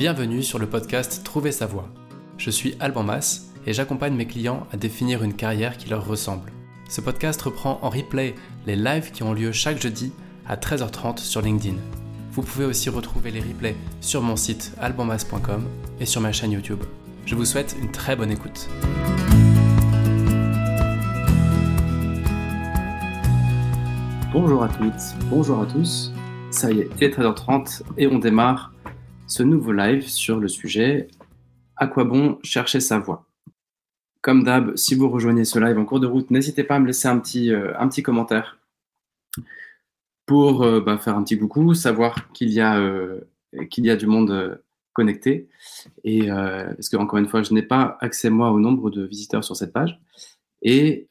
Bienvenue sur le podcast Trouver sa voie. Je suis Alban Mas et j'accompagne mes clients à définir une carrière qui leur ressemble. Ce podcast reprend en replay les lives qui ont lieu chaque jeudi à 13h30 sur LinkedIn. Vous pouvez aussi retrouver les replays sur mon site albanmas.com et sur ma chaîne YouTube. Je vous souhaite une très bonne écoute. Bonjour à toutes, bonjour à tous. Ça y est, il est 13h30 et on démarre ce nouveau live sur le sujet À quoi bon chercher sa voix? Comme d'hab, si vous rejoignez ce live en cours de route, n'hésitez pas à me laisser un petit, euh, un petit commentaire pour euh, bah, faire un petit coucou, savoir qu'il y, a, euh, y a du monde connecté. Et parce que, encore une fois, je n'ai pas accès, moi, au nombre de visiteurs sur cette page. Et,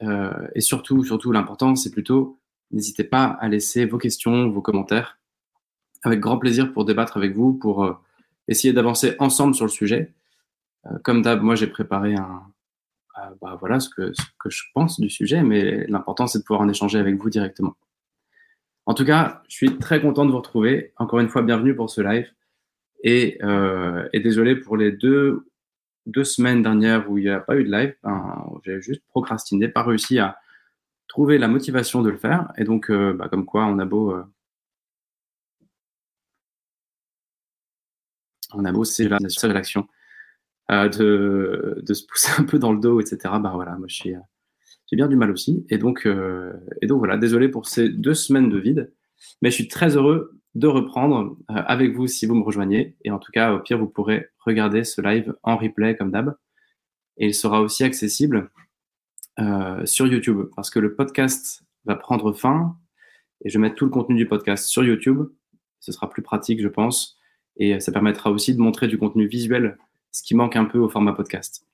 et surtout, surtout l'important, c'est plutôt, n'hésitez pas à laisser vos questions, vos commentaires avec grand plaisir pour débattre avec vous, pour essayer d'avancer ensemble sur le sujet. Euh, comme d'hab, moi j'ai préparé un, euh, bah, voilà ce que, je pense du sujet, mais l'important c'est de pouvoir en échanger avec vous directement. En tout cas, je suis très content de vous retrouver. Encore une fois, bienvenue pour ce live. Et, euh, désolé pour les deux, deux semaines dernières où il n'y a pas eu de live. Ben, j'ai juste procrastiné, pas réussi à trouver la motivation de le faire. Et donc, bah, comme quoi, on a beau on a beau c'est la l'action, euh, de, se pousser un peu dans le dos, etc. Bah voilà, moi euh, j'ai bien du mal aussi. Et donc, euh, et donc voilà, désolé pour ces deux semaines de vide, mais je suis très heureux de reprendre avec vous si vous me rejoignez. Et en tout cas, au pire, vous pourrez regarder ce live en replay comme d'hab. Et il sera aussi accessible sur YouTube parce que le podcast va prendre fin et je vais mettre tout le contenu du podcast sur YouTube. Ce sera plus pratique, je pense. Et ça permettra aussi de montrer du contenu visuel, ce qui manque un peu au format podcast.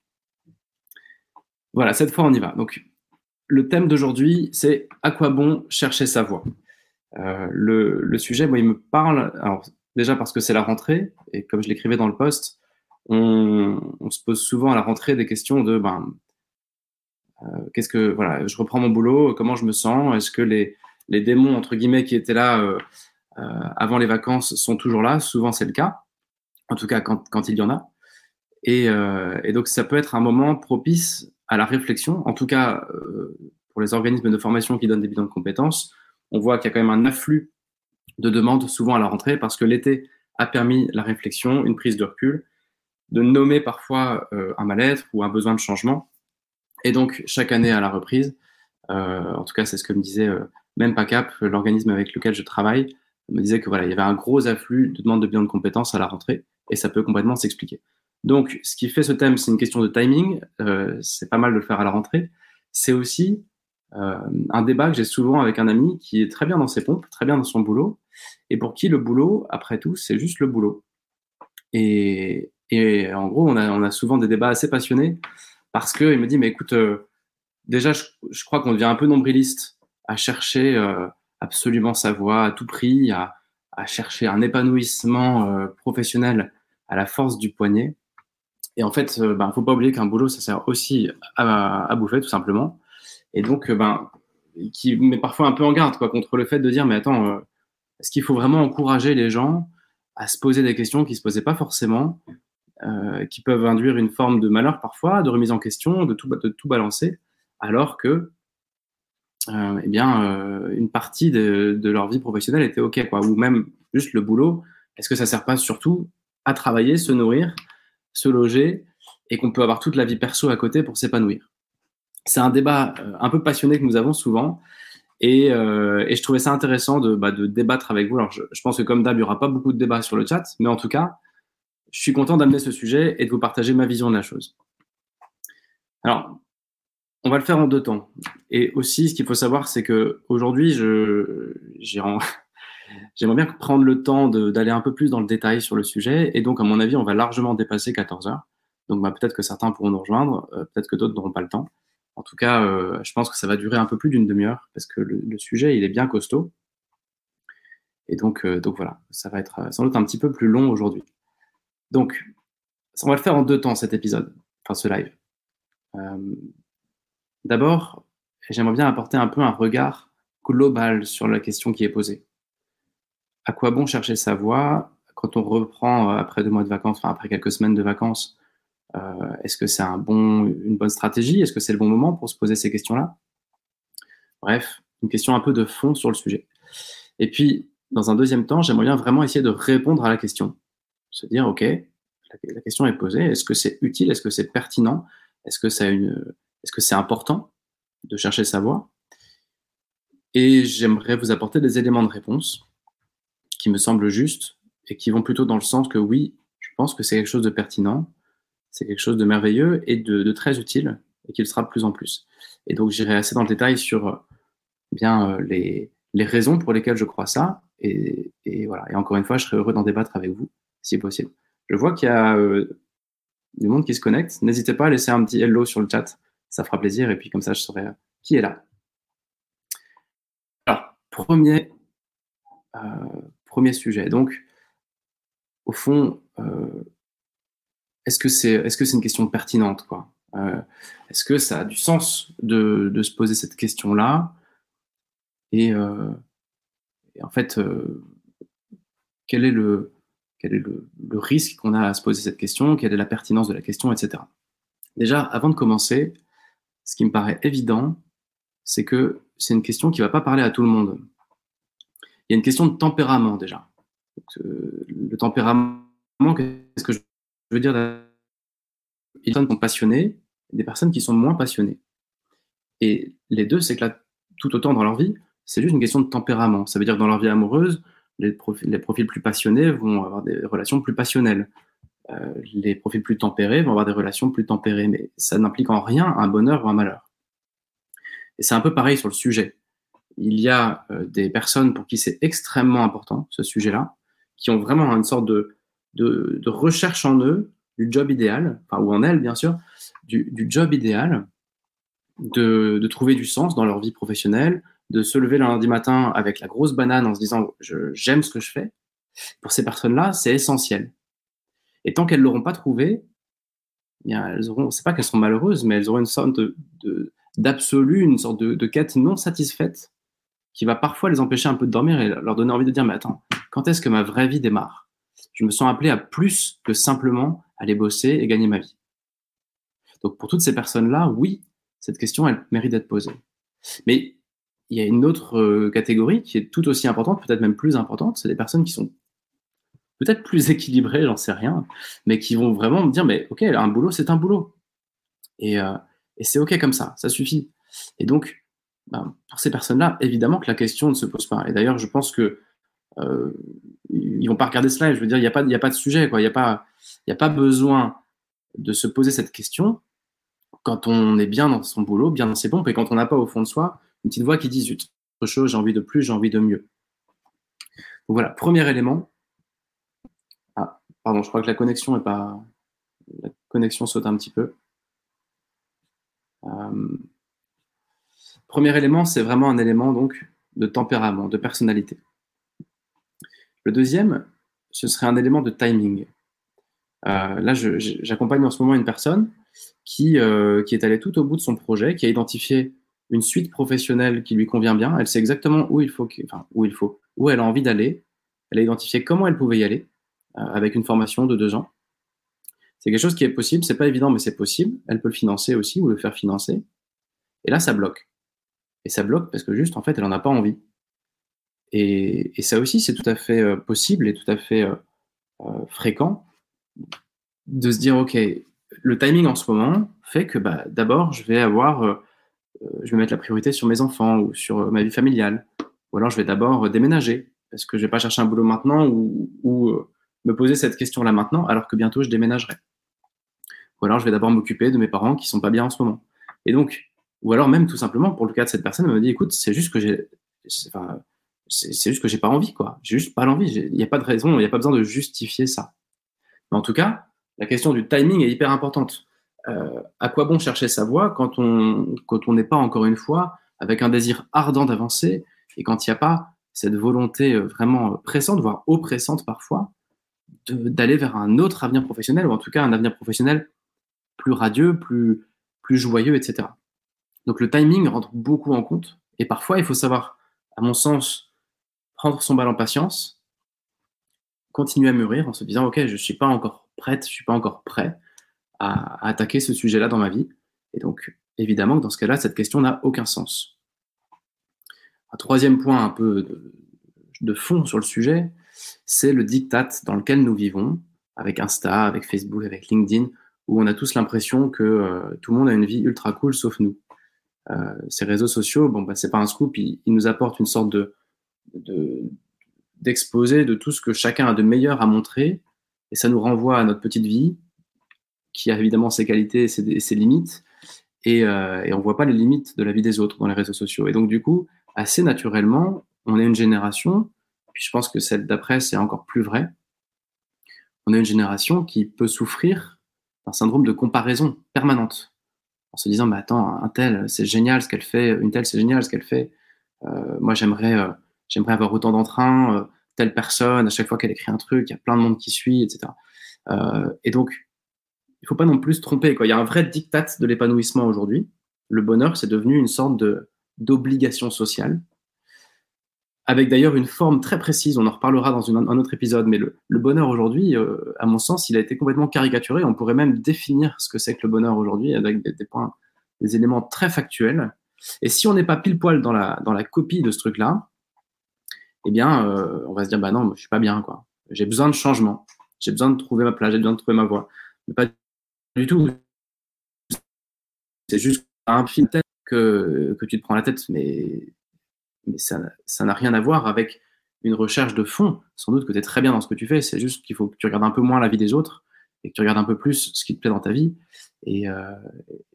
Voilà, cette fois on y va. Donc, le thème d'aujourd'hui, c'est à quoi bon chercher sa voix? Euh, le, sujet, moi, il me parle. Déjà parce que c'est la rentrée, et comme je l'écrivais dans le post, on, se pose souvent à la rentrée des questions de ben, euh, qu'est-ce que voilà, je reprends mon boulot, comment je me sens, est-ce que les, les démons entre guillemets qui étaient là euh, avant les vacances sont toujours là. Souvent, c'est le cas. En tout cas, quand, quand il y en a. Et, euh, et, donc, ça peut être un moment propice à la réflexion. En tout cas, euh, pour les organismes de formation qui donnent des bilans de compétences, on voit qu'il y a quand même un afflux de demandes souvent à la rentrée parce que l'été a permis la réflexion, une prise de recul, de nommer parfois euh, un mal-être ou un besoin de changement. Et donc, chaque année à la reprise, euh, en tout cas, c'est ce que me disait euh, même PACAP, l'organisme avec lequel je travaille, me disait que voilà, il y avait un gros afflux de demandes de bilan de compétences à la rentrée et ça peut complètement s'expliquer. Donc, ce qui fait ce thème, c'est une question de timing. Euh, c'est pas mal de le faire à la rentrée. C'est aussi euh, un débat que j'ai souvent avec un ami qui est très bien dans ses pompes, très bien dans son boulot, et pour qui le boulot, après tout, c'est juste le boulot. Et, et en gros, on a, on a, souvent des débats assez passionnés parce qu'il me dit, mais écoute, euh, déjà, je, je crois qu'on devient un peu nombriliste à chercher absolument sa voix à tout prix, à, chercher un épanouissement euh, professionnel à la force du poignet. Et en fait, il euh, ben, faut pas oublier qu'un boulot, ça sert aussi à, bouffer, tout simplement. Et donc, euh, ben, qui met parfois un peu en garde quoi, contre le fait de dire, mais attends, est-ce qu'il faut vraiment encourager les gens à se poser des questions qui se posaient pas forcément, qui peuvent induire une forme de malheur parfois, de remise en question, de tout, de tout balancer, alors que euh, eh bien, euh, une partie de, leur vie professionnelle était OK, quoi. Ou même juste le boulot. Est-ce que ça sert pas surtout à travailler, se nourrir, se loger, et qu'on peut avoir toute la vie perso à côté pour s'épanouir? C'est un débat euh, un peu passionné que nous avons souvent. Et, euh, je trouvais ça intéressant de, bah, de débattre avec vous. Alors, je, je pense que comme d'hab, il n'y aura pas beaucoup de débats sur le chat, mais en tout cas, je suis content d'amener ce sujet et de vous partager ma vision de la chose. Alors, on va le faire en deux temps. Et aussi, ce qu'il faut savoir, c'est que aujourd'hui, j'aimerais bien prendre le temps d'aller un peu plus dans le détail sur le sujet. Et donc, à mon avis, on va largement dépasser 14 heures. Donc, bah, peut-être que certains pourront nous rejoindre, euh, peut-être que d'autres n'auront pas le temps. En tout cas, euh, je pense que ça va durer un peu plus d'une demi-heure parce que le, le, sujet, il est bien costaud. Et donc, euh, donc voilà, ça va être sans doute un petit peu plus long aujourd'hui. Donc, on va le faire en deux temps cet épisode, enfin ce live. Euh, D'abord, j'aimerais bien apporter un peu un regard global sur la question qui est posée. À quoi bon chercher sa voix quand on reprend après deux mois de vacances, enfin après quelques semaines de vacances, est-ce que c'est une bonne stratégie? Est-ce que c'est le bon moment pour se poser ces questions-là? Bref, une question un peu de fond sur le sujet. Et puis, dans un deuxième temps, j'aimerais bien vraiment essayer de répondre à la question. Se dire, OK, la, question est posée, est-ce que c'est utile, est-ce que c'est pertinent, est-ce que c'est est-ce que c'est important de chercher le savoir Et j'aimerais vous apporter des éléments de réponse qui me semblent justes et qui vont plutôt dans le sens que oui, je pense que c'est quelque chose de pertinent, c'est quelque chose de merveilleux et de, très utile et qu'il sera de plus en plus. Et donc j'irai assez dans le détail sur bien euh, les, raisons pour lesquelles je crois ça. Et, voilà. Et encore une fois, je serais heureux d'en débattre avec vous, si possible. Je vois qu'il y a euh, du monde qui se connecte. N'hésitez pas à laisser un petit hello sur le chat. Ça fera plaisir. Et puis comme ça, je saurai euh, qui est là. Alors, premier, euh, premier sujet. Donc, au fond, est-ce que c'est est -ce c'est une question pertinente Est-ce que ça a du sens de, de se poser cette question-là? Et, euh, en fait, euh, quel est le, quel est le, risque qu'on a à se poser cette question, quelle est la pertinence de la question, etc. Déjà, avant de commencer, ce qui me paraît évident, c'est que c'est une question qui ne va pas parler à tout le monde. Il y a une question de tempérament déjà. Euh, le tempérament, qu'est-ce que je veux dire des personnes qui sont passionnées et des personnes qui sont moins passionnées. Et les deux, c'est que là, tout autant dans leur vie, c'est juste une question de tempérament. Ça veut dire que dans leur vie amoureuse, les profils plus passionnés vont avoir des relations plus passionnelles. Euh, les profils plus tempérés vont avoir des relations plus tempérées, mais ça n'implique en rien un bonheur ou un malheur. Et c'est un peu pareil sur le sujet. Il y a euh, des personnes pour qui c'est extrêmement important, ce sujet-là, qui ont vraiment une sorte de, de, recherche en eux du job idéal, enfin, ou en elles, bien sûr, du, du job idéal, de, de, trouver du sens dans leur vie professionnelle, de se lever le lundi matin avec la grosse banane en se disant j'aime ce que je fais, pour ces personnes-là, c'est essentiel. Et tant qu'elles ne l'auront pas trouvé, eh bien, elles auront, c'est pas qu'elles seront malheureuses, mais elles auront une sorte de, d'absolu, une sorte de, quête non satisfaite qui va parfois les empêcher un peu de dormir et leur donner envie de dire mais attends, quand est-ce que ma vraie vie démarre? Je me sens appelé à plus que simplement aller bosser et gagner ma vie. Donc pour toutes ces personnes-là, oui, cette question, elle mérite d'être posée. Mais il y a une autre euh, catégorie qui est tout aussi importante, peut-être même plus importante, c'est des personnes qui sont peut-être plus équilibrées, j'en sais rien, mais qui vont vraiment me dire, mais ok, un boulot, c'est un boulot. Et, euh, et c'est ok comme ça, ça suffit. Et donc, ben, pour ces personnes-là, évidemment que la question ne se pose pas. Et d'ailleurs, je pense que euh, vont pas regarder cela. Je veux dire, il n'y a, pas, a pas de sujet, quoi. Il n'y a, pas, a pas besoin de se poser cette question quand on est bien dans son boulot, bien dans ses pompes, et quand on n'a pas au fond de soi une petite voix qui dit autre chose, j'ai envie de plus, j'ai envie de mieux. Donc voilà, premier élément. Pardon, je crois que la connexion est pas. La connexion saute un petit peu. Euh, premier élément, c'est vraiment un élément donc de tempérament, de personnalité. Le deuxième, ce serait un élément de timing. Euh, là, j'accompagne en ce moment une personne qui, euh, qui est allée tout au bout de son projet, qui a identifié une suite professionnelle qui lui convient bien. Elle sait exactement où il faut, enfin, où il faut, où elle a envie d'aller. Elle a identifié comment elle pouvait y aller avec une formation de deux ans. C'est quelque chose qui est possible. C'est pas évident, mais c'est possible. Elle peut le financer aussi ou le faire financer. Et là, ça bloque. Et ça bloque parce que juste, en fait, elle en a pas envie. Et, ça aussi, c'est tout à fait euh, possible et tout à fait euh, euh, fréquent de se dire, OK, le timing en ce moment fait que bah, d'abord, je vais avoir euh, je vais mettre la priorité sur mes enfants ou sur euh, ma vie familiale. Ou alors je vais d'abord euh, déménager parce que je vais pas chercher un boulot maintenant ou, me poser cette question-là maintenant alors que bientôt je déménagerai. Ou alors je vais d'abord m'occuper de mes parents qui sont pas bien en ce moment. Et donc, ou alors même tout simplement pour le cas de cette personne, elle me dit écoute, c'est juste que j'ai, enfin, c'est juste que j'ai pas envie quoi. J'ai juste pas l'envie. Il n'y a pas de raison, il n'y a pas besoin de justifier ça. Mais en tout cas, la question du timing est hyper importante. Euh, à quoi bon chercher sa voie quand on quand on n'est pas encore une fois avec un désir ardent d'avancer et quand il n'y a pas cette volonté euh, vraiment pressante, voire oppressante parfois, d'aller vers un autre avenir professionnel ou en tout cas un avenir professionnel plus radieux, plus plus joyeux, etc. Donc le timing rentre beaucoup en compte et parfois il faut savoir, à mon sens, prendre son bal en patience, continuer à mûrir en se disant, OK, je ne suis pas encore prête, je ne suis pas encore prêt à, attaquer ce sujet-là dans ma vie. Et donc, évidemment, dans ce cas-là, cette question n'a aucun sens. Un troisième point un peu de, de fond sur le sujet, c'est le diktat dans lequel nous vivons, avec Insta, avec Facebook, avec LinkedIn, où on a tous l'impression que euh, tout le monde a une vie ultra cool sauf nous. Euh, ces réseaux sociaux, bon, bah, c'est pas un scoop, ils, nous apportent une sorte de, d'exposé de, tout ce que chacun a de meilleur à montrer, et ça nous renvoie à notre petite vie, qui a évidemment ses qualités et ses, limites, et, euh, et on voit pas les limites de la vie des autres dans les réseaux sociaux. Et donc du coup, assez naturellement, on est une génération, puis je pense que celle d'après, c'est encore plus vrai, on est une génération qui peut souffrir d'un syndrome de comparaison permanente en se disant, attends, un tel, c'est génial ce qu'elle fait, une telle, c'est génial ce qu'elle fait. Euh, moi, j'aimerais, euh, j'aimerais avoir autant d'entrain, euh, telle personne, à chaque fois qu'elle écrit un truc, il y a plein de monde qui suit, etc. et donc, il faut pas non plus se tromper. Il y a un vrai diktat de l'épanouissement aujourd'hui. Le bonheur, c'est devenu une sorte d'obligation sociale avec d'ailleurs une forme très précise, on en reparlera dans un autre épisode, mais le, bonheur aujourd'hui, euh, à mon sens, il a été complètement caricaturé. On pourrait même définir ce que c'est que le bonheur aujourd'hui avec des, points, des éléments très factuels. Et si on n'est pas pile poil dans la, dans la copie de ce truc-là, eh bien, euh, on va se dire, bah non, je suis pas bien, quoi. J'ai besoin de changement. J'ai besoin de trouver ma place, j'ai besoin de trouver ma voie. Mais pas du tout. C'est juste un film tête que, que tu te prends la tête, mais mais ça n'a rien à voir avec une recherche de fond. Sans doute que tu es très bien dans ce que tu fais, c'est juste qu'il faut que tu regardes un peu moins la vie des autres et que tu regardes un peu plus ce qui te plaît dans ta vie. Et, euh,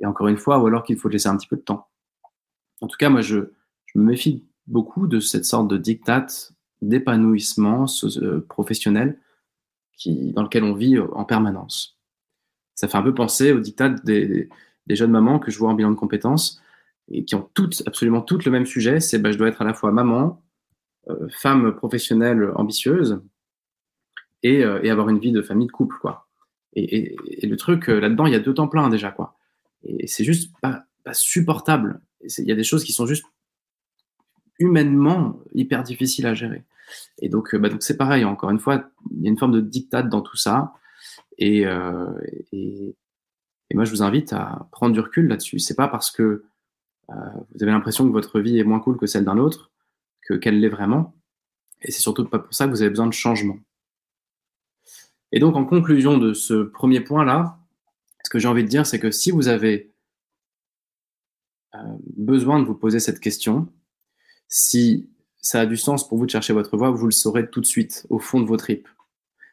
encore une fois, ou alors qu'il faut te laisser un petit peu de temps. En tout cas, moi, je, me méfie beaucoup de cette sorte de diktat d'épanouissement euh, professionnel dans lequel on vit en permanence. Ça fait un peu penser au diktat des, des jeunes mamans que je vois en bilan de compétences et qui ont toutes, absolument toutes le même sujet, c'est bah, je dois être à la fois maman, euh, femme professionnelle ambitieuse et, euh, et, avoir une vie de famille, de couple, quoi. Et, le truc, euh, là-dedans, il y a deux temps plein déjà, quoi. Et c'est juste pas, supportable. Il y a des choses qui sont juste humainement hyper difficiles à gérer. Et donc, bah, c'est pareil, encore une fois, il y a une forme de dictate dans tout ça. Et, et, moi, je vous invite à prendre du recul là-dessus. C'est pas parce que vous avez l'impression que votre vie est moins cool que celle d'un autre, que qu'elle l'est vraiment. Et c'est surtout pas pour ça que vous avez besoin de changement. Et donc, en conclusion de ce premier point-là, ce que j'ai envie de dire, c'est que si vous avez euh, besoin de vous poser cette question, si ça a du sens pour vous de chercher votre voie, vous le saurez tout de suite, au fond de vos tripes.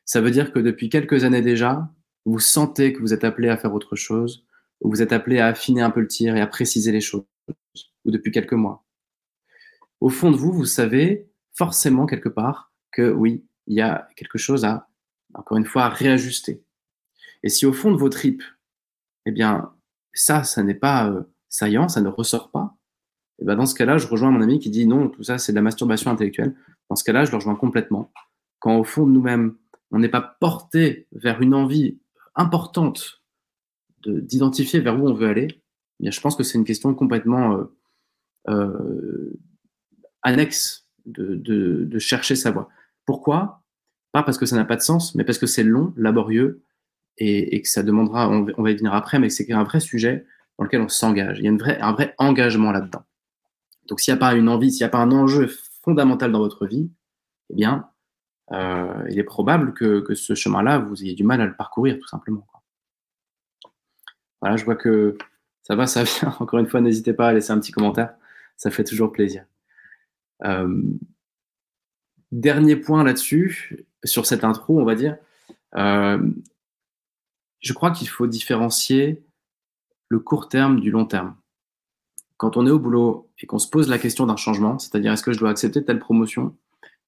Ça veut dire que depuis quelques années déjà, vous sentez que vous êtes appelé à faire autre chose, ou vous êtes appelé à affiner un peu le tir et à préciser les choses ou depuis quelques mois. Au fond de vous, vous savez forcément quelque part que oui, il y a quelque chose à, encore une fois, réajuster. Et si au fond de vos tripes, eh bien, ça, ça n'est pas euh, saillant, ça ne ressort pas, eh bien dans ce cas-là, je rejoins mon ami qui dit non, tout ça, c'est de la masturbation intellectuelle. Dans ce cas-là, je le rejoins complètement. Quand au fond de nous-mêmes, on n'est pas porté vers une envie importante d'identifier vers où on veut aller, eh bien, je pense que c'est une question complètement euh, annexe de, chercher sa voie. Pourquoi? Pas parce que ça n'a pas de sens, mais parce que c'est long, laborieux, et, que ça demandera, on, va y venir après, mais c'est un vrai sujet dans lequel on s'engage. Il y a un vrai engagement là-dedans. Donc s'il n'y a pas une envie, s'il n'y a pas un enjeu fondamental dans votre vie, eh bien, euh, il est probable que ce chemin-là, vous ayez du mal à le parcourir, tout simplement. Voilà, je vois que ça va, ça vient. Encore une fois, n'hésitez pas à laisser un petit commentaire ça fait toujours plaisir. Euh, dernier point là-dessus, sur cette intro, on va dire, euh, je crois qu'il faut différencier le court terme du long terme. Quand on est au boulot et qu'on se pose la question d'un changement, c'est-à-dire est-ce que je dois accepter telle promotion,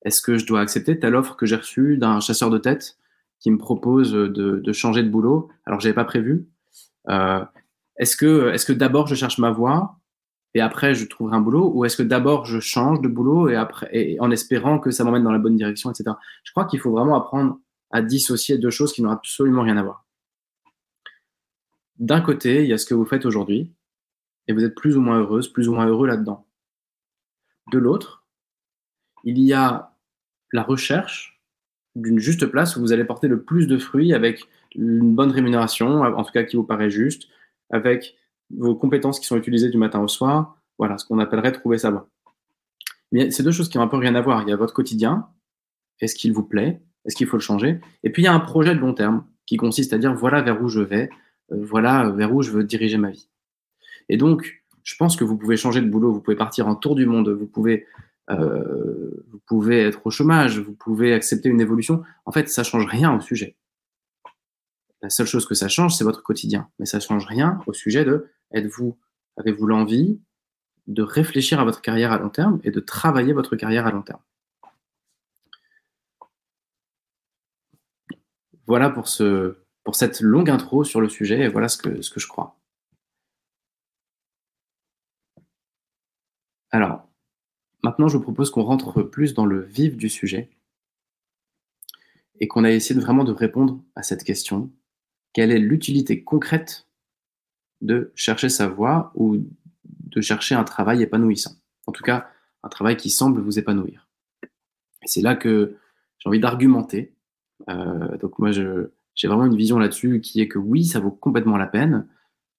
est-ce que je dois accepter telle offre que j'ai reçue d'un chasseur de tête qui me propose de, changer de boulot alors que je n'avais pas prévu, euh, est-ce que, que d'abord je cherche ma voie et après je trouverai un boulot ou est-ce que d'abord je change de boulot et après et en espérant que ça m'emmène dans la bonne direction, etc. Je crois qu'il faut vraiment apprendre à dissocier deux choses qui n'ont absolument rien à voir. D'un côté, il y a ce que vous faites aujourd'hui et vous êtes plus ou moins heureuse, plus ou moins heureux là-dedans. De l'autre, il y a la recherche d'une juste place où vous allez porter le plus de fruits avec une bonne rémunération, en tout cas qui vous paraît juste, avec vos compétences qui sont utilisées du matin au soir. Voilà, ce qu'on appellerait trouver sa voie. Mais c'est deux choses qui ont un peu rien à voir. Il y a votre quotidien. Est-ce qu'il vous plaît Est-ce qu'il faut le changer Et puis il y a un projet de long terme qui consiste à dire voilà vers où je vais, euh, voilà vers où je veux diriger ma vie. Et donc, je pense que vous pouvez changer de boulot, vous pouvez partir en tour du monde, vous pouvez, euh, vous pouvez être au chômage, vous pouvez accepter une évolution. En fait, ça change rien au sujet. La seule chose que ça change, c'est votre quotidien. Mais ça change rien au sujet de êtes-vous, avez-vous l'envie de réfléchir à votre carrière à long terme et de travailler votre carrière à long terme? Voilà pour, ce, pour cette longue intro sur le sujet et voilà ce que, je crois. Alors, maintenant, je vous propose qu'on rentre plus dans le vif du sujet et qu'on a essayé vraiment de répondre à cette question. Quelle est l'utilité concrète de chercher sa voie ou de chercher un travail épanouissant En tout cas, un travail qui semble vous épanouir. C'est là que j'ai envie d'argumenter. Euh, donc moi, j'ai vraiment une vision là-dessus qui est que oui, ça vaut complètement la peine.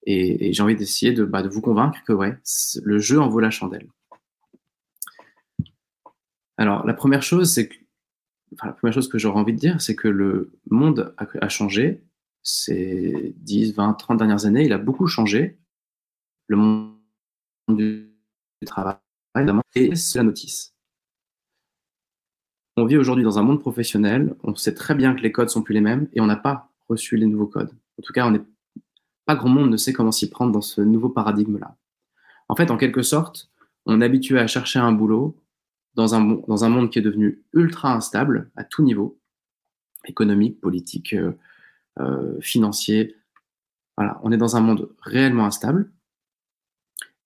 Et, j'ai envie d'essayer de, bah, de, vous convaincre que ouais, le jeu en vaut la chandelle. Alors, la première chose, que, la première chose que j'aurais envie de dire, c'est que le monde a, changé. Ces 10, 20, 30 dernières années, il a beaucoup changé. Le monde du travail, évidemment, et c'est la notice. On vit aujourd'hui dans un monde professionnel, on sait très bien que les codes sont plus les mêmes et on n'a pas reçu les nouveaux codes. En tout cas, pas grand monde ne sait comment s'y prendre dans ce nouveau paradigme-là. En fait, en quelque sorte, on est habitué à chercher un boulot dans un, dans un monde qui est devenu ultra instable à tout niveau, économique, politique, euh, euh, financier. Voilà, on est dans un monde réellement instable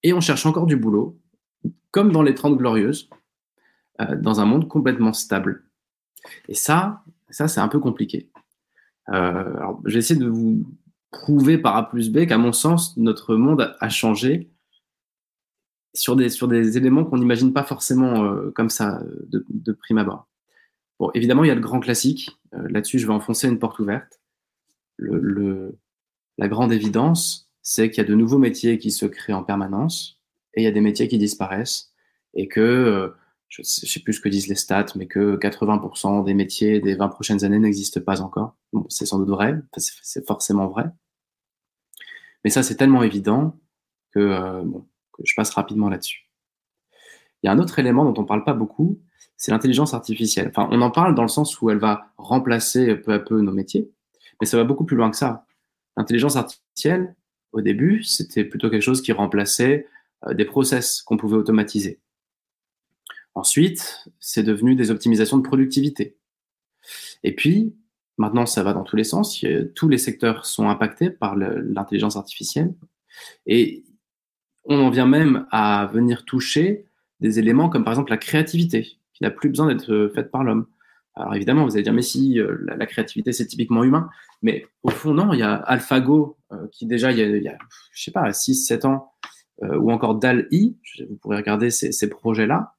et on cherche encore du boulot, comme dans les 30 glorieuses, euh, dans un monde complètement stable. Et ça, ça c'est un peu compliqué. alors, je vais essayer de vous prouver par A plus B qu'à mon sens, notre monde a changé sur des, sur des éléments qu'on n'imagine pas forcément euh, comme ça de, prime abord. Bon, évidemment, il y a le grand classique. Euh, là-dessus, je vais enfoncer une porte ouverte. Le, le, la grande évidence, c'est qu'il y a de nouveaux métiers qui se créent en permanence et il y a des métiers qui disparaissent et que, euh, je ne sais plus ce que disent les stats, mais que 80% des métiers des 20 prochaines années n'existent pas encore. Bon, c'est sans doute vrai, c'est forcément vrai. Mais ça, c'est tellement évident que, bon, je passe rapidement là-dessus. Il y a un autre élément dont on ne parle pas beaucoup, c'est l'intelligence artificielle. Enfin, on en parle dans le sens où elle va remplacer peu à peu nos métiers, mais ça va beaucoup plus loin que ça. L'intelligence artificielle, au début, c'était plutôt quelque chose qui remplaçait euh, des process qu'on pouvait automatiser. Ensuite, c'est devenu des optimisations de productivité. Et puis, maintenant, ça va dans tous les sens. Tous les secteurs sont impactés par l'intelligence artificielle. Et on en vient même à venir toucher des éléments comme par exemple la créativité, qui n'a plus besoin d'être euh, faite par l'homme. Alors évidemment, vous allez dire, mais si, euh, la, créativité, c'est typiquement humain. Mais au fond, non, il y a AlphaGo, euh, qui déjà, il y a, je sais pas, 6, 7 ans, ou encore DAL-I, vous pourrez regarder ces, ces projets-là.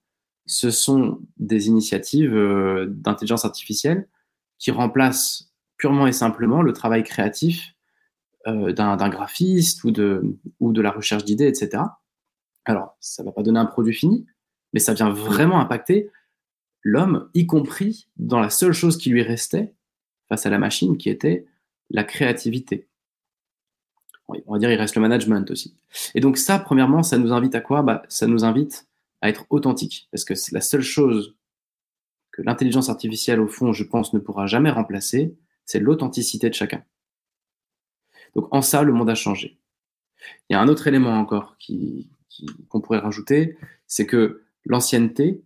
Ce sont des initiatives d'intelligence artificielle qui remplacent purement et simplement le travail créatif euh, d'un graphiste ou de, ou de la recherche d'idées, etc. Alors, ça ne va pas donner un produit fini, mais ça vient vraiment impacter l'homme, y compris dans la seule chose qui lui restait face à la machine, qui était la créativité. On va dire il reste le management aussi. Et donc ça, premièrement, ça nous invite à quoi? Bah, Ça nous invite à être authentique, parce que c'est la seule chose que l'intelligence artificielle, au fond, je pense, ne pourra jamais remplacer, c'est l'authenticité de chacun. Donc en ça, le monde a changé. Il y a un autre élément encore qu'on pourrait rajouter, c'est que l'ancienneté,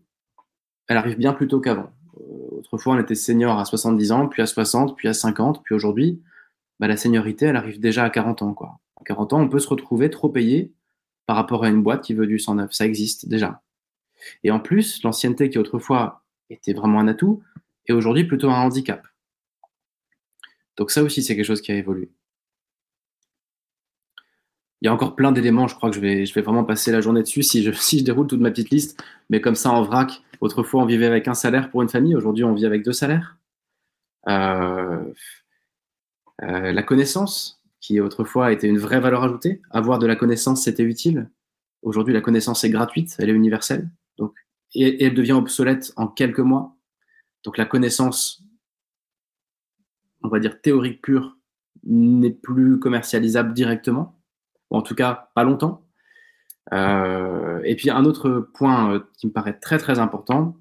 elle arrive bien plus tôt qu'avant. Euh, autrefois, on était senior à 70 ans, puis à 60, puis à 50, puis aujourd'hui, bah, la seniorité, elle arrive déjà à 40 ans. Quoi. À 40 ans, on peut se retrouver trop payé par rapport à une boîte qui veut du 109. Ça existe déjà. Et en plus, l'ancienneté qui autrefois était vraiment un atout, est aujourd'hui plutôt un handicap. Donc ça aussi, c'est quelque chose qui a évolué il y a encore plein d'éléments. Je crois que je vais, vraiment passer la journée dessus si je, déroule toute ma petite liste. Mais comme ça, en vrac, autrefois, on vivait avec un salaire pour une famille. Aujourd'hui, on vit avec deux salaires. la connaissance, qui autrefois était une vraie valeur ajoutée. Avoir de la connaissance, c'était utile. Aujourd'hui, la connaissance est gratuite, elle est universelle. Donc, et, elle devient obsolète en quelques mois. Donc la connaissance, on va dire théorique pure, n'est plus commercialisable directement, ou en tout cas pas longtemps. Euh, et puis un autre point euh, qui me paraît très très important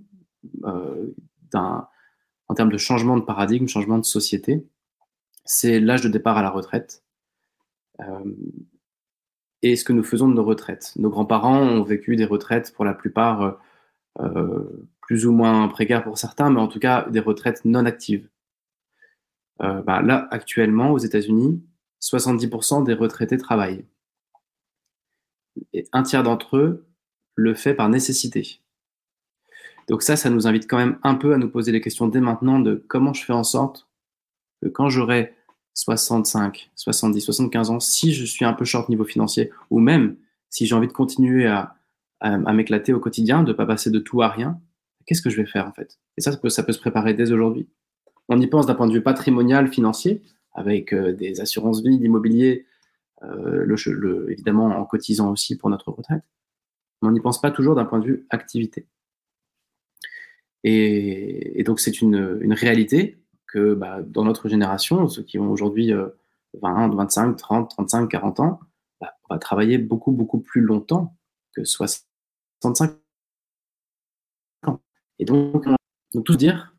euh, en termes de changement de paradigme, changement de société, c'est l'âge de départ à la retraite et ce que nous faisons de nos retraites. Nos grands-parents ont vécu des retraites pour la plupart plus ou moins précaires pour certains, mais en tout cas des retraites non actives. Bah, là, actuellement, aux États-Unis, 70% des retraités travaillent et un tiers d'entre eux le fait par nécessité. Donc ça, ça nous invite quand même un peu à nous poser les questions dès maintenant de comment je fais en sorte que quand j'aurai 65, 70, 75 ans, si je suis un peu short niveau financier, ou même si j'ai envie de continuer à, m'éclater au quotidien, de ne pas passer de tout à rien, qu'est-ce que je vais faire en fait? Et ça, ça peut, se préparer dès aujourd'hui. On y pense d'un point de vue patrimonial, financier, avec euh, des assurances vie, l'immobilier, euh, évidemment en cotisant aussi pour notre retraite. Mais on n'y pense pas toujours d'un point de vue activité. Et, donc c'est une, une, réalité que bah, dans notre génération, ceux qui ont aujourd'hui 20, 25, 30, 35, 40 ans, bah, on va travailler beaucoup, beaucoup plus longtemps que 65 ans. Et donc, on peut tous dire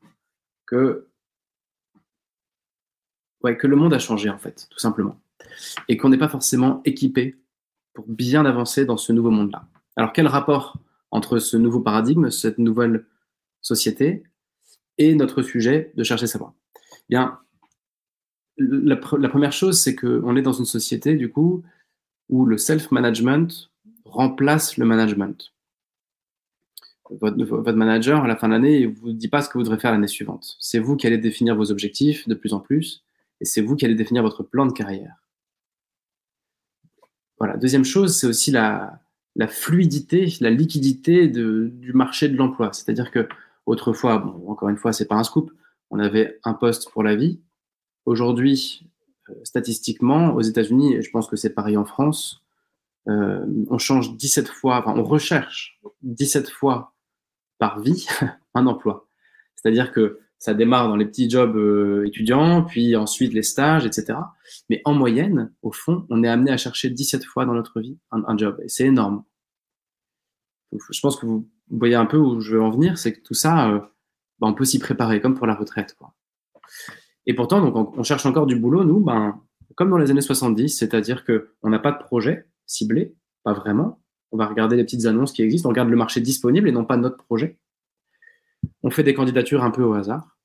que, ouais, que le monde a changé, en fait, tout simplement et qu'on n'est pas forcément équipé pour bien avancer dans ce nouveau monde-là. Alors quel rapport entre ce nouveau paradigme, cette nouvelle société et notre sujet de chercher savoir Bien, la, première chose, c'est qu'on est dans une société, du coup, où le self-management remplace le management. Votre, votre, manager, à la fin de l'année, ne vous dit pas ce que vous devrez faire l'année suivante. C'est vous qui allez définir vos objectifs de plus en plus, et c'est vous qui allez définir votre plan de carrière. Voilà. Deuxième chose, c'est aussi la, fluidité, la liquidité du marché de l'emploi. C'est-à-dire que autrefois, encore une fois, c'est pas un scoop, on avait un poste pour la vie. Aujourd'hui, euh, statistiquement, aux États-Unis, et je pense que c'est pareil en France, euh, on change 17 fois, enfin, on recherche 17 fois par vie un emploi. C'est-à-dire que ça démarre dans les petits jobs euh, étudiants, puis ensuite les stages, etc. Mais en moyenne, au fond, on est amené à chercher 17 fois dans notre vie un, job. Et c'est énorme. je pense que vous voyez un peu où je veux en venir, c'est que tout ça, euh, ben, on peut s'y préparer, comme pour la retraite. Quoi. Et pourtant, donc, on, cherche encore du boulot, nous, ben, comme dans les années 70, c'est-à-dire qu'on n'a pas de projet ciblé, pas vraiment. On va regarder les petites annonces qui existent, on regarde le marché disponible et non pas notre projet on fait des candidatures un peu au hasard.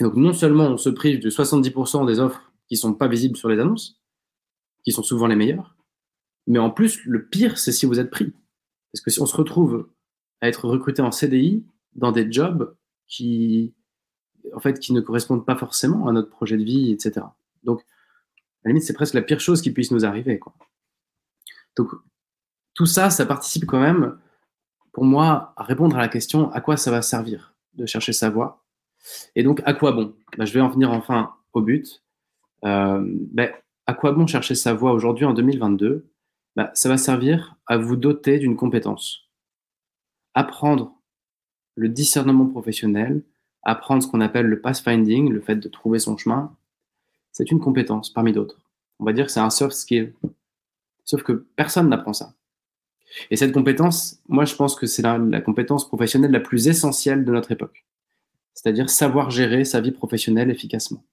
donc non seulement on se prive de 70% des offres qui sont pas visibles sur les annonces, qui sont souvent les meilleures, mais en plus le pire c'est si vous êtes pris. Parce que si on se retrouve à être recruté en CDI dans des jobs qui en fait qui ne correspondent pas forcément à notre projet de vie, etc. Donc à la limite c'est presque la pire chose qui puisse nous arriver. Quoi. Donc tout ça, ça participe quand même pour moi, répondre à la question à quoi ça va servir de chercher sa voie. Et donc, à quoi bon? Bah, Je vais en venir enfin au but. Euh, ben, à quoi bon chercher sa voie aujourd'hui en 2022 bah, Ça va servir à vous doter d'une compétence. Apprendre le discernement professionnel, apprendre ce qu'on appelle le pathfinding, le fait de trouver son chemin, c'est une compétence parmi d'autres. On va dire que c'est un soft skill. Sauf que personne n'apprend ça. Et cette compétence, moi, je pense que c'est la, compétence professionnelle la plus essentielle de notre époque. C'est-à-dire savoir gérer sa vie professionnelle efficacement.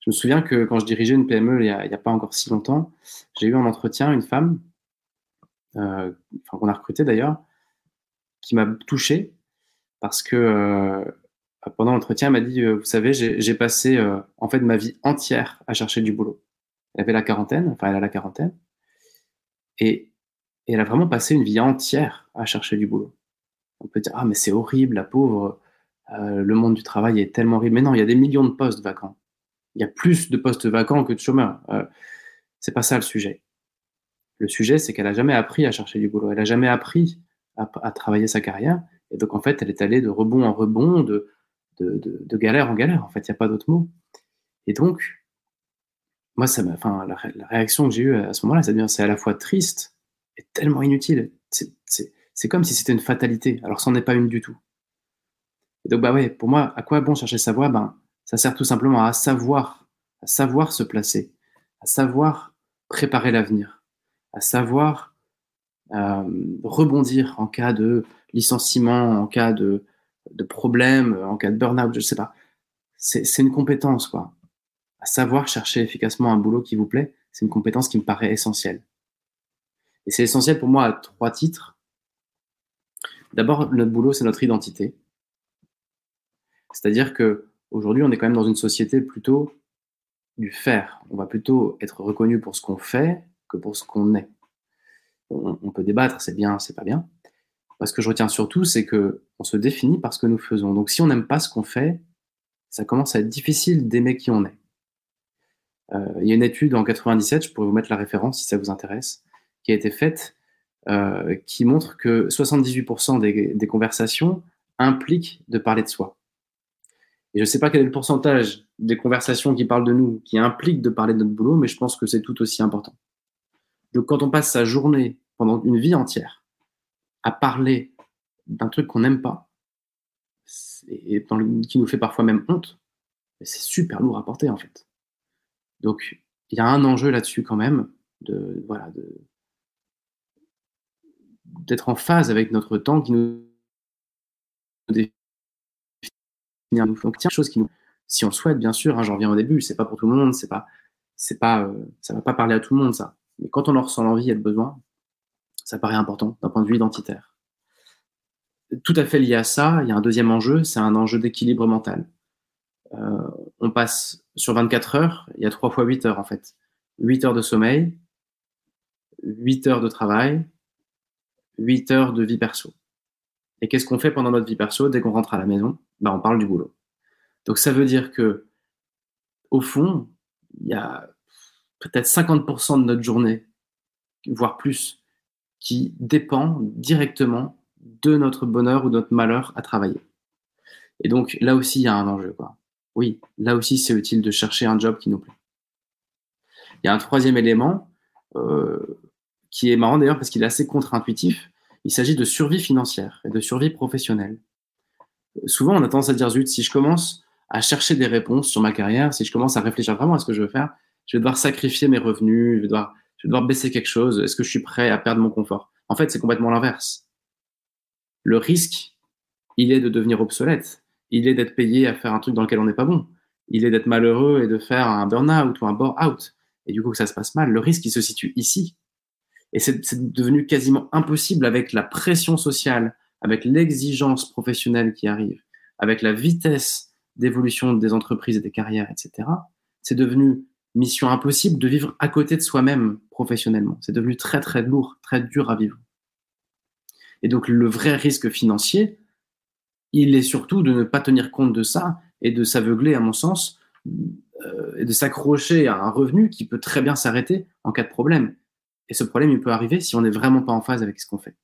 Je me souviens que quand je dirigeais une PME il n'y a, pas encore si longtemps, j'ai eu en entretien une femme, euh, qu'on a recrutée d'ailleurs, qui m'a touché parce que euh, pendant l'entretien, elle m'a dit, euh, vous savez, j'ai passé en fait ma vie entière à chercher du boulot. Elle avait la quarantaine, enfin elle a la quarantaine, et, elle a vraiment passé une vie entière à chercher du boulot. On peut dire, ah, mais c'est horrible, la pauvre, euh, le monde du travail est tellement horrible. Mais non, il y a des millions de postes vacants. Il y a plus de postes vacants que de chômeurs. Euh, c'est pas ça le sujet. Le sujet, c'est qu'elle a jamais appris à chercher du boulot. Elle a jamais appris à, travailler sa carrière. Et donc, en fait, elle est allée de rebond en rebond, de, de, galère en galère. En fait, il n'y a pas d'autre mot. Et donc, moi, ça enfin, la, réaction que j'ai eue à ce moment-là, c'est à la fois triste et tellement inutile. C'est comme si c'était une fatalité, alors c'en est pas une du tout. Et donc, bah pour moi, à quoi bon chercher sa voie ben, Ça sert tout simplement à savoir, à savoir se placer, à savoir préparer l'avenir, à savoir euh, rebondir en cas de licenciement, en cas de, de problème, en cas de burn-out, je sais pas. C'est une compétence, quoi. À savoir chercher efficacement un boulot qui vous plaît, c'est une compétence qui me paraît essentielle. Et c'est essentiel pour moi à trois titres. D'abord, notre boulot, c'est notre identité. C'est-à-dire que aujourd'hui, on est quand même dans une société plutôt du faire. On va plutôt être reconnu pour ce qu'on fait que pour ce qu'on est. On, peut débattre, c'est bien, c'est pas bien. Ce que je retiens surtout, c'est que on se définit par ce que nous faisons. Donc, si on n'aime pas ce qu'on fait, ça commence à être difficile d'aimer qui on est. Euh, il y a une étude en 97, je pourrais vous mettre la référence si ça vous intéresse, qui a été faite, euh, qui montre que 78% des, des conversations impliquent de parler de soi. Et je ne sais pas quel est le pourcentage des conversations qui parlent de nous, qui impliquent de parler de notre boulot, mais je pense que c'est tout aussi important. Donc quand on passe sa journée, pendant une vie entière, à parler d'un truc qu'on n'aime pas, et qui nous fait parfois même honte, c'est super lourd à porter en fait. Donc il y a un enjeu là-dessus quand même, de voilà, d'être en phase avec notre temps qui nous donc, tiens, qui si on le souhaite, bien sûr, hein, j'en reviens au début, c'est pas pour tout le monde, c'est pas, c'est pas, euh, ça va pas parler à tout le monde, ça. Mais quand on en ressent l'envie et le besoin, ça paraît important d'un point de vue identitaire. Tout à fait lié à ça, il y a un deuxième enjeu, c'est un enjeu d'équilibre mental. Euh, on passe sur 24 heures, il y a 3 fois 8 heures en fait. 8 heures de sommeil, 8 heures de travail, 8 heures de vie perso. Et qu'est-ce qu'on fait pendant notre vie perso dès qu'on rentre à la maison? Ben, On parle du boulot. Donc ça veut dire que, au fond, il y a peut-être 50% de notre journée, voire plus, qui dépend directement de notre bonheur ou notre malheur à travailler. Et donc là aussi, il y a un enjeu. Quoi. Oui, là aussi, c'est utile de chercher un job qui nous plaît. Il y a un troisième élément euh, qui est marrant d'ailleurs parce qu'il est assez contre-intuitif, il s'agit de survie financière et de survie professionnelle. Souvent, on a tendance à dire, zut, si je commence à chercher des réponses sur ma carrière, si je commence à réfléchir vraiment à ce que je veux faire, je vais devoir sacrifier mes revenus, je vais devoir, je vais devoir baisser quelque chose, est-ce que je suis prêt à perdre mon confort? En fait, c'est complètement l'inverse. Le risque, il est de devenir obsolète, il est d'être payé à faire un truc dans lequel on n'est pas bon, il est d'être malheureux et de faire un burn-out ou un bore-out, et du coup que ça se passe mal. Le risque, il se situe ici. Et c'est devenu quasiment impossible avec la pression sociale, avec l'exigence professionnelle qui arrive, avec la vitesse d'évolution des entreprises et des carrières, etc. C'est devenu mission impossible de vivre à côté de soi-même professionnellement. C'est devenu très très lourd, très dur à vivre. Et donc le vrai risque financier, il est surtout de ne pas tenir compte de ça et de s'aveugler, à mon sens, euh, et de s'accrocher à un revenu qui peut très bien s'arrêter en cas de problème. Et ce problème, il peut arriver si on n'est vraiment pas en phase avec ce qu'on fait.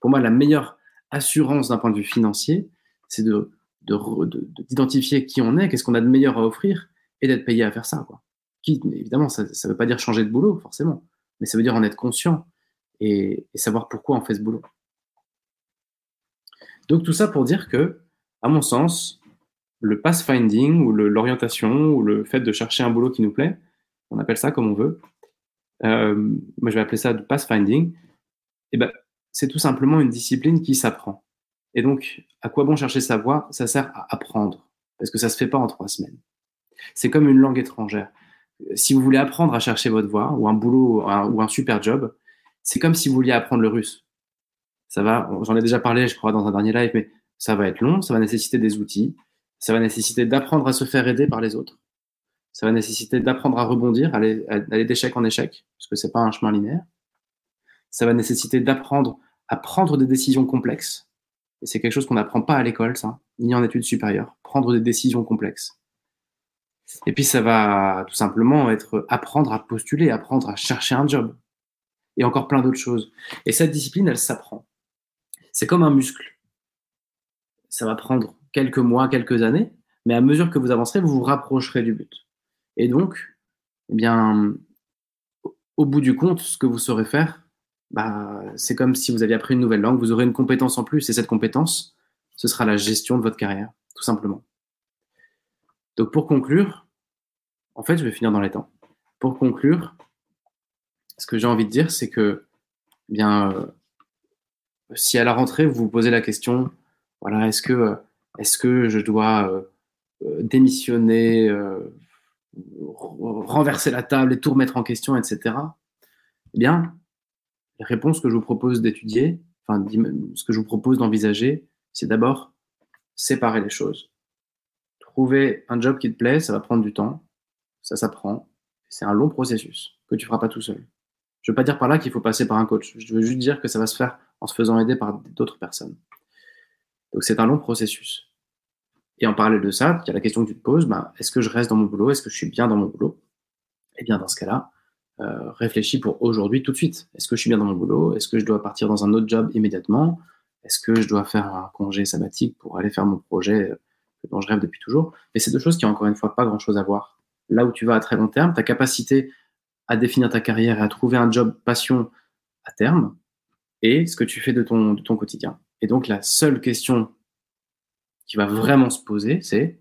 Pour moi, la meilleure assurance d'un point de vue financier, c'est de, d'identifier qui on est, qu'est-ce qu'on a de meilleur à offrir, et d'être payé à faire ça. Quoi. Qui, évidemment, ça ne veut pas dire changer de boulot, forcément, mais ça veut dire en être conscient et, savoir pourquoi on fait ce boulot. Donc tout ça pour dire que, à mon sens, le pathfinding ou l'orientation ou le fait de chercher un boulot qui nous plaît, on appelle ça comme on veut, euh, moi je vais appeler ça du pathfinding, eh ben, c'est tout simplement une discipline qui s'apprend. Et donc, à quoi bon chercher sa voie? Ça sert à apprendre, parce que ça se fait pas en trois semaines. C'est comme une langue étrangère. Si vous voulez apprendre à chercher votre voie, ou un boulot, ou un super job, c'est comme si vous vouliez apprendre le russe. Ça va, j'en ai déjà parlé, je crois, dans un dernier live, mais ça va être long, ça va nécessiter des outils, ça va nécessiter d'apprendre à se faire aider par les autres, ça va nécessiter d'apprendre à rebondir, aller, aller d'échec en échec, parce que c'est pas un chemin linéaire. Ça va nécessiter d'apprendre à prendre des décisions complexes. Et c'est quelque chose qu'on n'apprend pas à l'école, ça, ni en études supérieures. Prendre des décisions complexes. Et puis ça va tout simplement être apprendre à postuler, apprendre à chercher un job. Et encore plein d'autres choses. Et cette discipline, elle s'apprend. C'est comme un muscle. Ça va prendre quelques mois, quelques années, mais à mesure que vous avancerez, vous vous rapprocherez du but. Et donc, eh bien, au bout du compte, ce que vous saurez faire, bah, c'est comme si vous aviez appris une nouvelle langue, vous aurez une compétence en plus, et cette compétence, ce sera la gestion de votre carrière, tout simplement. Donc pour conclure, en fait, je vais finir dans les temps. Pour conclure, ce que j'ai envie de dire, c'est que, eh bien, euh, si à la rentrée, vous vous posez la question, voilà, est-ce que, euh, est-ce que je dois euh, démissionner, renverser la table et tout remettre en question, etc. Eh bien, les réponses que je vous propose d'étudier, enfin, ce que je vous propose d'envisager, c'est d'abord séparer les choses. Trouver un job qui te plaît, ça va prendre du temps, ça s'apprend, c'est un long processus que tu feras pas tout seul. Je veux pas dire par là qu'il faut passer par un coach, je veux juste dire que ça va se faire en se faisant aider par d'autres personnes. Donc c'est un long processus. Et en parallèle de ça, il y a la question que tu te poses, bah, est-ce que je reste dans mon boulot? Est-ce que je suis bien dans mon boulot? Eh bien, dans ce cas-là, euh, réfléchis pour aujourd'hui tout de suite. Est-ce que je suis bien dans mon boulot? Est-ce que je dois partir dans un autre job immédiatement? Est-ce que je dois faire un congé sabbatique pour aller faire mon projet euh, dont je rêve depuis toujours? Mais c'est deux choses qui ont encore une fois pas grand-chose à voir. Là où tu vas à très long terme, ta capacité à définir ta carrière et à trouver un job passion à terme, et ce que tu fais de ton, de ton quotidien. Et donc la seule question qui va vraiment se poser, c'est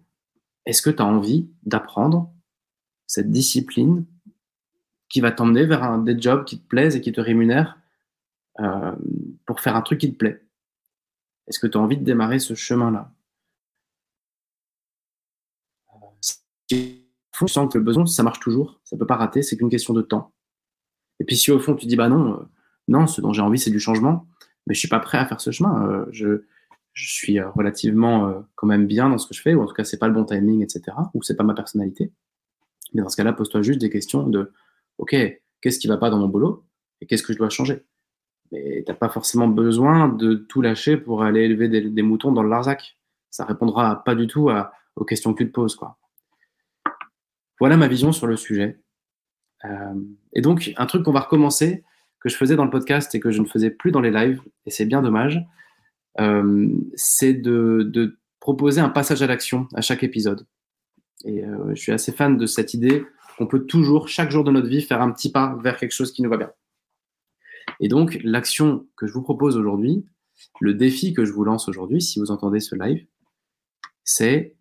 est-ce que tu as envie d'apprendre cette discipline qui va t'emmener vers un, des jobs qui te plaisent et qui te rémunèrent euh, pour faire un truc qui te plaît? Est-ce que tu as envie de démarrer ce chemin-là? Si tu sens que le besoin, ça marche toujours, ça peut pas rater, c'est qu'une question de temps. Et puis si au fond tu dis bah non, euh, non, ce dont j'ai envie c'est du changement, mais je suis pas prêt à faire ce chemin. Euh, je, je suis euh, relativement quand même bien dans ce que je fais, ou en tout cas c'est pas le bon timing, etc. Ou c'est pas ma personnalité. Mais dans ce cas-là, pose-toi juste des questions de OK, qu'est-ce qui va pas dans mon boulot et qu'est-ce que je dois changer? Mais t'as pas forcément besoin de tout lâcher pour aller élever des, moutons dans le Larzac. Ça répondra pas du tout aux questions que tu te poses, quoi. Voilà ma vision sur le sujet. Euh, et donc, un truc qu'on va recommencer, que je faisais dans le podcast et que je ne faisais plus dans les lives, et c'est bien dommage, euh, c'est de, proposer un passage à l'action à chaque épisode. Et euh, je suis assez fan de cette idée qu'on peut toujours, chaque jour de notre vie, faire un petit pas vers quelque chose qui nous va bien. Et donc, l'action que je vous propose aujourd'hui, le défi que je vous lance aujourd'hui, si vous entendez ce live, c'est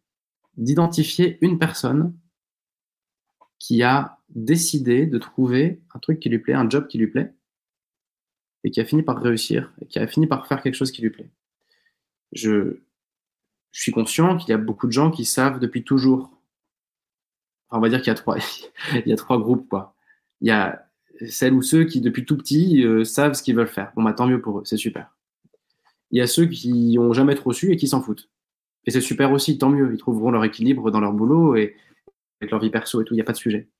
d'identifier une personne qui a décidé de trouver un truc qui lui plaît, un job qui lui plaît, et qui a fini par réussir, et qui a fini par faire quelque chose qui lui plaît je, suis conscient qu'il y a beaucoup de gens qui savent depuis toujours. on va dire qu'il y a trois, groupes, quoi. Il y a celles ou ceux qui, depuis tout petit, euh, savent ce qu'ils veulent faire. Bon, bah, tant mieux pour eux, c'est super. Il y a ceux qui ont jamais trop su et qui s'en foutent. Et c'est super aussi, tant mieux. Ils trouveront leur équilibre dans leur boulot et avec leur vie perso et tout, il n'y a pas de sujet.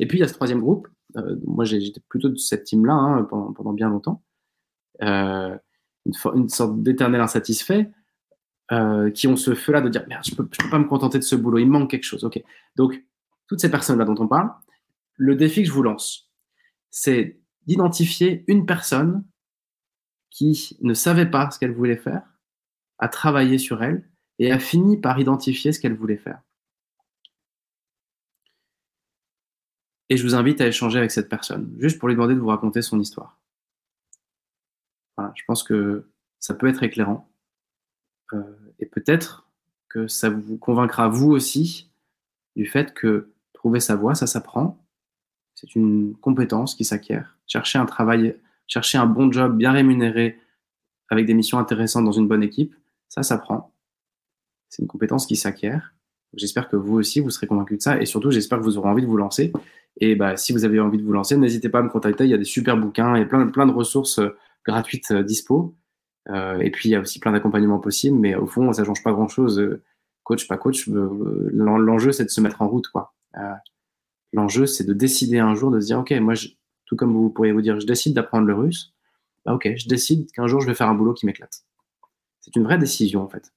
Et puis, il y a ce troisième groupe. Euh, moi, j'étais plutôt de cette team-là hein, pendant, bien longtemps. Euh, une, sorte d'éternel insatisfait euh, qui ont ce feu-là de dire merde, je je peux pas me contenter de ce boulot, il manque quelque chose. Ok. Donc, toutes ces personnes-là dont on parle, le défi que je vous lance, c'est d'identifier une personne qui ne savait pas ce qu'elle voulait faire, a travaillé sur elle et a fini par identifier ce qu'elle voulait faire. Et je vous invite à échanger avec cette personne, juste pour lui demander de vous raconter son histoire. Je pense que ça peut être éclairant. Euh, et peut-être que ça vous convaincra vous aussi du fait que trouver sa voie, ça s'apprend. C'est une compétence qui s'acquiert. Chercher un travail, chercher un bon job bien rémunéré avec des missions intéressantes dans une bonne équipe, ça s'apprend. C'est une compétence qui s'acquiert. J'espère que vous aussi, vous serez convaincu de ça. Et surtout, j'espère que vous aurez envie de vous lancer. Et bah, si vous avez envie de vous lancer, n'hésitez pas à me contacter. Il y a des super bouquins et plein, plein de ressources euh, gratuites euh, dispo. Euh, et puis il y a aussi plein d'accompagnements possibles, mais au fond, ça change pas grand-chose. Euh, coach, pas coach, euh, l'enjeu c'est de se mettre en route, quoi. L'enjeu c'est de décider un jour de se dire, ok, moi, je, tout comme vous pourriez vous dire, je décide d'apprendre le russe. Bah, ok, je décide qu'un jour je vais faire un boulot qui m'éclate. C'est une vraie décision en fait.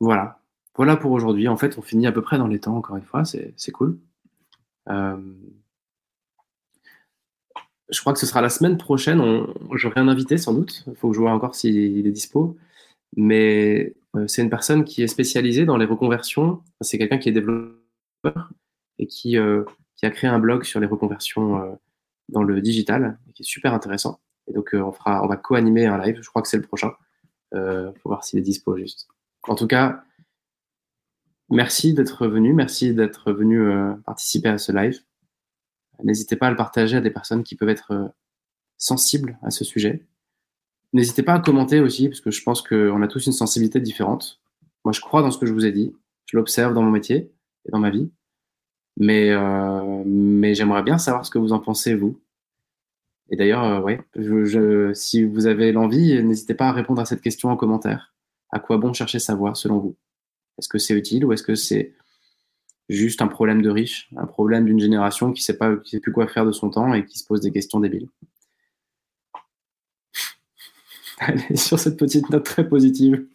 Voilà. Voilà pour aujourd'hui. En fait, on finit à peu près dans les temps, encore une fois, c'est cool. Euh, je crois que ce sera la semaine prochaine. J'aurai un invité sans doute. Il faut que je vois encore s'il est dispo. mais c'est une personne qui est spécialisée dans les reconversions. C'est quelqu'un qui est développeur et qui, qui a créé un blog sur les reconversions dans le digital, qui est super intéressant. Et donc, on, on va co-animer un live, je crois que c'est le prochain. Euh, faut voir s'il est dispo juste. En tout cas, merci d'être venu, merci d'être venu euh, participer à ce live. N'hésitez pas à le partager à des personnes qui peuvent être euh, sensibles à ce sujet. N'hésitez pas à commenter aussi, parce que je pense qu'on a tous une sensibilité différente. Moi, je crois dans ce que je vous ai dit. Je l'observe dans mon métier et dans ma vie. Mais, euh, mais j'aimerais bien savoir ce que vous en pensez, vous. Et d'ailleurs, euh, ouais, je, si vous avez l'envie, n'hésitez pas à répondre à cette question en commentaire. À quoi bon chercher savoir selon vous? Est-ce que c'est utile ou est-ce que c'est juste un problème de riche, un problème d'une génération qui ne sait, sait plus quoi faire de son temps et qui se pose des questions débiles? Allez, sur cette petite note très positive,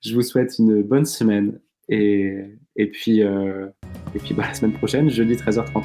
je vous souhaite une bonne semaine et, et puis, euh, et puis bah, la semaine prochaine, jeudi 13h30.